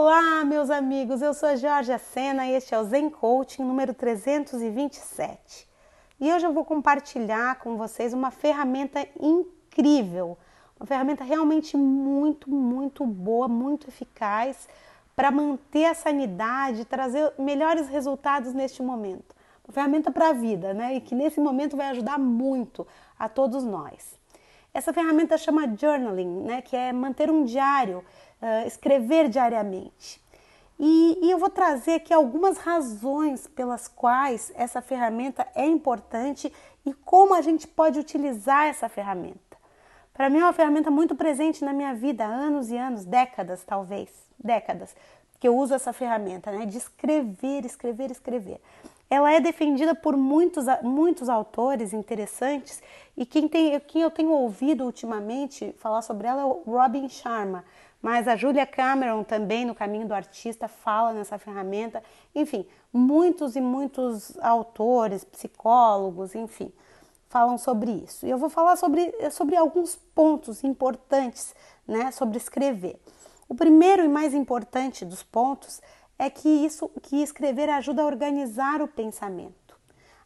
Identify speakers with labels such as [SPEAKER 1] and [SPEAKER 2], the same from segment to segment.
[SPEAKER 1] Olá, meus amigos. Eu sou a Jorge Sena e este é o Zen Coaching número 327. E hoje eu vou compartilhar com vocês uma ferramenta incrível, uma ferramenta realmente muito, muito boa, muito eficaz para manter a sanidade, trazer melhores resultados neste momento. Uma ferramenta para a vida, né? E que nesse momento vai ajudar muito a todos nós. Essa ferramenta chama journaling, né? Que é manter um diário uh, escrever diariamente. E, e eu vou trazer aqui algumas razões pelas quais essa ferramenta é importante e como a gente pode utilizar essa ferramenta. Para mim é uma ferramenta muito presente na minha vida anos e anos, décadas talvez, décadas, que eu uso essa ferramenta, né, de escrever, escrever, escrever. Ela é defendida por muitos, muitos autores interessantes e quem, tem, quem eu tenho ouvido ultimamente falar sobre ela é o Robin Sharma. Mas a Julia Cameron também, no Caminho do Artista, fala nessa ferramenta. Enfim, muitos e muitos autores, psicólogos, enfim, falam sobre isso. E eu vou falar sobre, sobre alguns pontos importantes né, sobre escrever. O primeiro e mais importante dos pontos é que isso que escrever ajuda a organizar o pensamento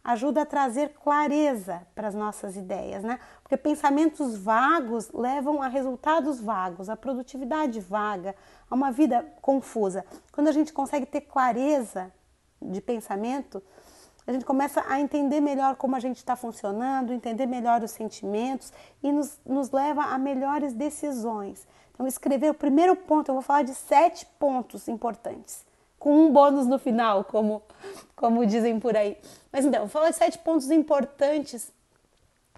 [SPEAKER 1] ajuda a trazer clareza para as nossas ideias, né? Porque pensamentos vagos levam a resultados vagos, a produtividade vaga, a uma vida confusa. Quando a gente consegue ter clareza de pensamento, a gente começa a entender melhor como a gente está funcionando, entender melhor os sentimentos e nos, nos leva a melhores decisões. Então, escrever o primeiro ponto, eu vou falar de sete pontos importantes com um bônus no final, como, como dizem por aí. Mas então, de sete pontos importantes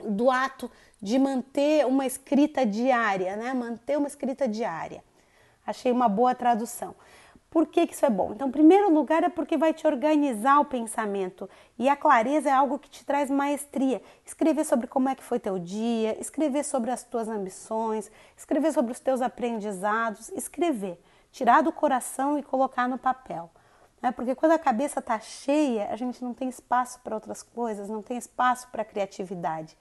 [SPEAKER 1] do ato de manter uma escrita diária, né? Manter uma escrita diária. Achei uma boa tradução. Por que, que isso é bom? Então, em primeiro lugar, é porque vai te organizar o pensamento. E a clareza é algo que te traz maestria. Escrever sobre como é que foi teu dia, escrever sobre as tuas ambições, escrever sobre os teus aprendizados, escrever tirar do coração e colocar no papel. Né? Porque quando a cabeça está cheia, a gente não tem espaço para outras coisas, não tem espaço para criatividade.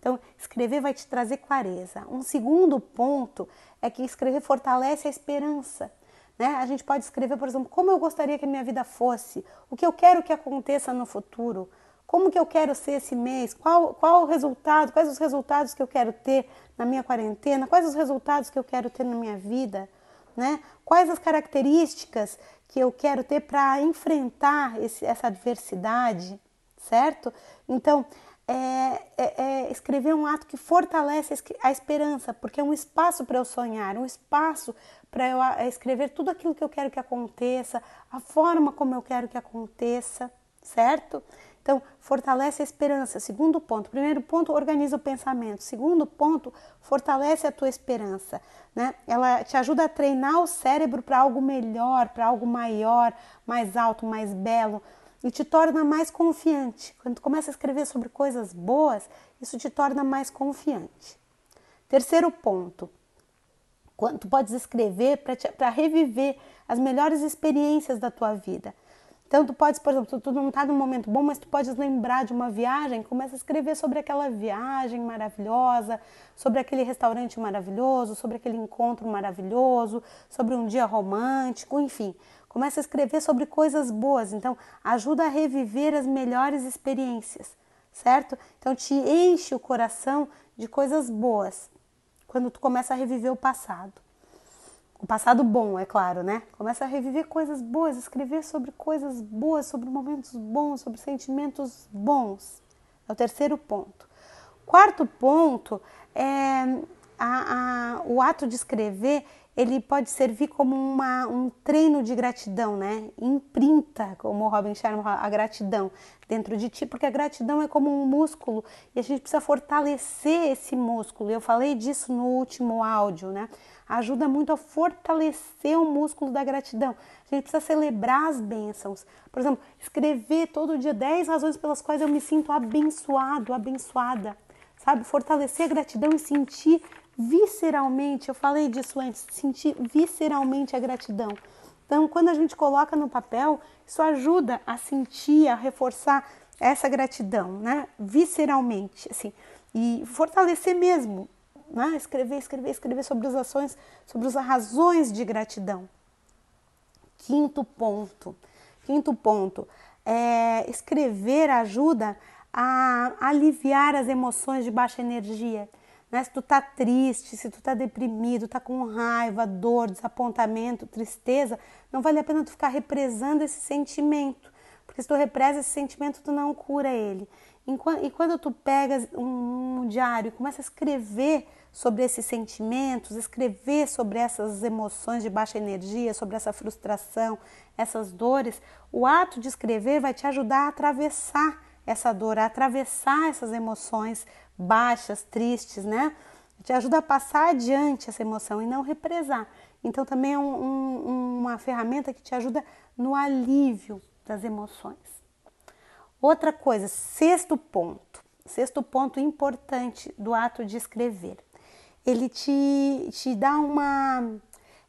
[SPEAKER 1] Então, escrever vai te trazer clareza. Um segundo ponto é que escrever fortalece a esperança. Né? A gente pode escrever, por exemplo, como eu gostaria que a minha vida fosse, o que eu quero que aconteça no futuro, como que eu quero ser esse mês, qual, qual o resultado, quais os resultados que eu quero ter na minha quarentena, quais os resultados que eu quero ter na minha vida né? Quais as características que eu quero ter para enfrentar esse, essa adversidade, certo? Então, é, é, é, escrever um ato que fortalece a esperança, porque é um espaço para eu sonhar, um espaço para eu escrever tudo aquilo que eu quero que aconteça, a forma como eu quero que aconteça, certo? Então, fortalece a esperança. Segundo ponto. Primeiro ponto, organiza o pensamento. Segundo ponto, fortalece a tua esperança. Né? Ela te ajuda a treinar o cérebro para algo melhor, para algo maior, mais alto, mais belo e te torna mais confiante. Quando tu começa a escrever sobre coisas boas, isso te torna mais confiante. Terceiro ponto, quando tu podes escrever para reviver as melhores experiências da tua vida. Então, tu podes, por exemplo, tu não está num momento bom, mas tu podes lembrar de uma viagem, começa a escrever sobre aquela viagem maravilhosa, sobre aquele restaurante maravilhoso, sobre aquele encontro maravilhoso, sobre um dia romântico, enfim. Começa a escrever sobre coisas boas. Então, ajuda a reviver as melhores experiências, certo? Então, te enche o coração de coisas boas quando tu começa a reviver o passado. O passado bom, é claro, né? Começa a reviver coisas boas, escrever sobre coisas boas, sobre momentos bons, sobre sentimentos bons. É o terceiro ponto. Quarto ponto é a, a, o ato de escrever ele pode servir como uma, um treino de gratidão, né? Imprinta, como o Robin Sharma, a gratidão dentro de ti, porque a gratidão é como um músculo e a gente precisa fortalecer esse músculo. Eu falei disso no último áudio, né? Ajuda muito a fortalecer o músculo da gratidão. A gente precisa celebrar as bênçãos. Por exemplo, escrever todo dia 10 razões pelas quais eu me sinto abençoado, abençoada. Sabe? Fortalecer a gratidão e sentir visceralmente, eu falei disso antes, sentir visceralmente a gratidão. Então, quando a gente coloca no papel, isso ajuda a sentir, a reforçar essa gratidão, né? Visceralmente, assim, e fortalecer mesmo, né? Escrever, escrever, escrever sobre as ações, sobre as razões de gratidão. Quinto ponto. Quinto ponto. É, escrever ajuda a aliviar as emoções de baixa energia. Né? Se tu tá triste, se tu tá deprimido, tá com raiva, dor, desapontamento, tristeza, não vale a pena tu ficar represando esse sentimento. Porque se tu represa esse sentimento, tu não cura ele. E quando tu pegas um diário e começa a escrever sobre esses sentimentos, escrever sobre essas emoções de baixa energia, sobre essa frustração, essas dores, o ato de escrever vai te ajudar a atravessar essa dor, a atravessar essas emoções baixas, tristes, né? Te ajuda a passar adiante essa emoção e não represar. Então também é um, um, uma ferramenta que te ajuda no alívio das emoções. Outra coisa, sexto ponto, sexto ponto importante do ato de escrever. Ele te, te dá uma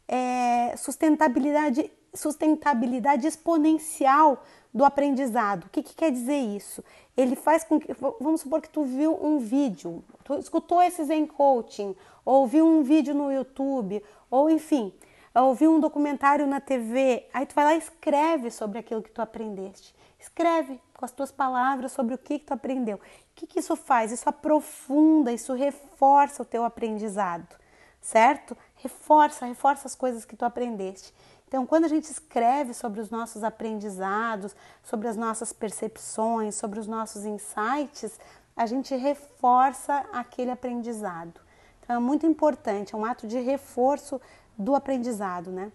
[SPEAKER 1] é, sustentabilidade, sustentabilidade exponencial do aprendizado. O que, que, quer dizer isso? Ele faz com que, vamos supor que tu viu um vídeo, tu escutou esse Zen Coaching, ou viu um vídeo no YouTube, ou enfim, ouviu um documentário na TV, aí tu vai lá e escreve sobre aquilo que tu aprendeste. Escreve com as tuas palavras sobre o que, que tu aprendeu. O que, que isso faz? Isso aprofunda, isso reforça o teu aprendizado, certo? Reforça, reforça as coisas que tu aprendeste. Então, quando a gente escreve sobre os nossos aprendizados, sobre as nossas percepções, sobre os nossos insights, a gente reforça aquele aprendizado. Então, é muito importante, é um ato de reforço do aprendizado, né?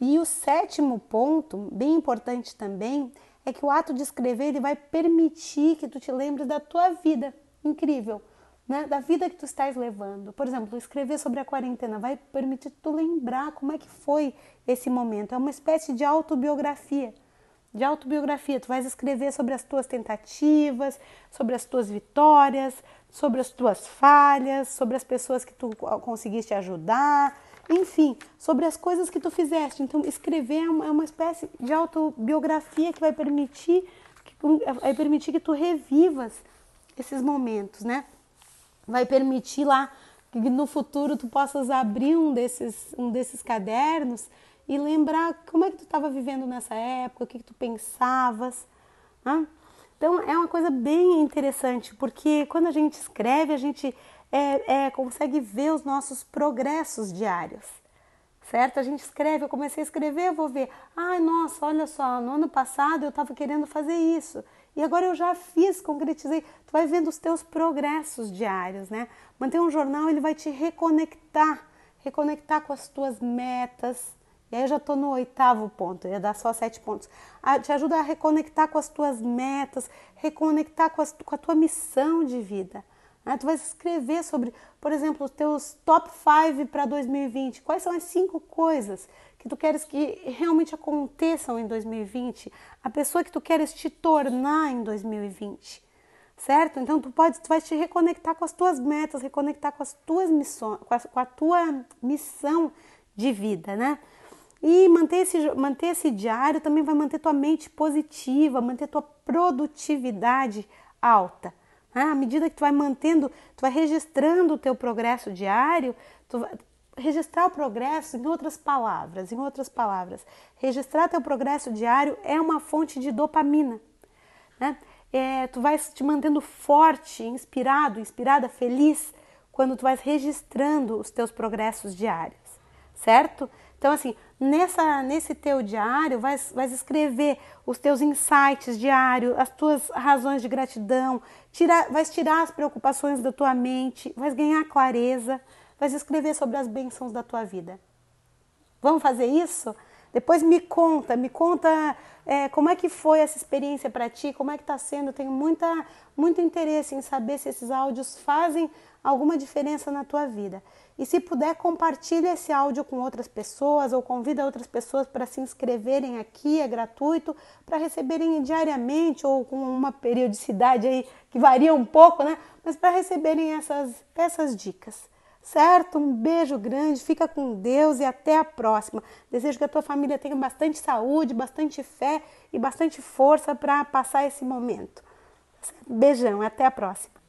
[SPEAKER 1] E o sétimo ponto, bem importante também, é que o ato de escrever ele vai permitir que tu te lembre da tua vida. Incrível, né? Da vida que tu estás levando. Por exemplo, escrever sobre a quarentena vai permitir tu lembrar como é que foi esse momento. É uma espécie de autobiografia. De autobiografia, tu vais escrever sobre as tuas tentativas, sobre as tuas vitórias, sobre as tuas falhas, sobre as pessoas que tu conseguiste ajudar, enfim, sobre as coisas que tu fizeste. Então, escrever é uma, é espécie de autobiografia que vai permitir que, vai permitir que tu revivas esses momentos, né? Vai permitir lá que no futuro tu possas abrir um desses, um desses cadernos e lembrar como é que tu estava vivendo nessa época, o que, que tu pensavas. Né? Então é uma coisa bem interessante, porque quando a gente escreve, a gente é, é, consegue ver os nossos progressos diários, certo? A gente escreve, eu comecei a escrever, eu vou ver, ai nossa, olha só, no ano passado eu estava querendo fazer isso e agora eu já fiz, concretizei. Tu vai vendo os teus progressos diários, né? Manter um jornal ele vai te reconectar, reconectar com as tuas metas. E aí eu já estou no oitavo ponto, ia dar só sete pontos. Ah, te ajuda a reconectar com as tuas metas, reconectar com, as, com a tua missão de vida. Né? Tu vai escrever sobre, por exemplo, os teus top 5 para 2020. Quais são as cinco coisas que tu queres que realmente aconteçam em 2020? A pessoa que tu queres te tornar em 2020. Certo? Então tu pode, tu vai te reconectar com as tuas metas, reconectar com as tuas missões, com a, com a tua missão de vida, né? E manter esse, manter esse diário também vai manter tua mente positiva, manter tua produtividade alta. Né? À medida que tu vai mantendo, tu vai registrando o teu progresso diário, tu vai registrar o progresso em outras palavras, em outras palavras, registrar teu progresso diário é uma fonte de dopamina, né? É, tu vais te mantendo forte, inspirado, inspirada, feliz quando tu vais registrando os teus progressos diários, certo? Então, assim, nessa, nesse teu diário, vai, vai escrever os teus insights diários, as tuas razões de gratidão, vais tirar as preocupações da tua mente, vais ganhar clareza, vais escrever sobre as bênçãos da tua vida. Vamos fazer isso? Depois me conta, me conta é, como é que foi essa experiência para ti, como é que está sendo. Tenho muita, muito interesse em saber se esses áudios fazem alguma diferença na tua vida. E se puder, compartilhe esse áudio com outras pessoas ou convida outras pessoas para se inscreverem aqui, é gratuito, para receberem diariamente ou com uma periodicidade aí que varia um pouco, né? Mas para receberem essas, essas dicas. Certo? Um beijo grande, fica com Deus e até a próxima. Desejo que a tua família tenha bastante saúde, bastante fé e bastante força para passar esse momento. Beijão, até a próxima.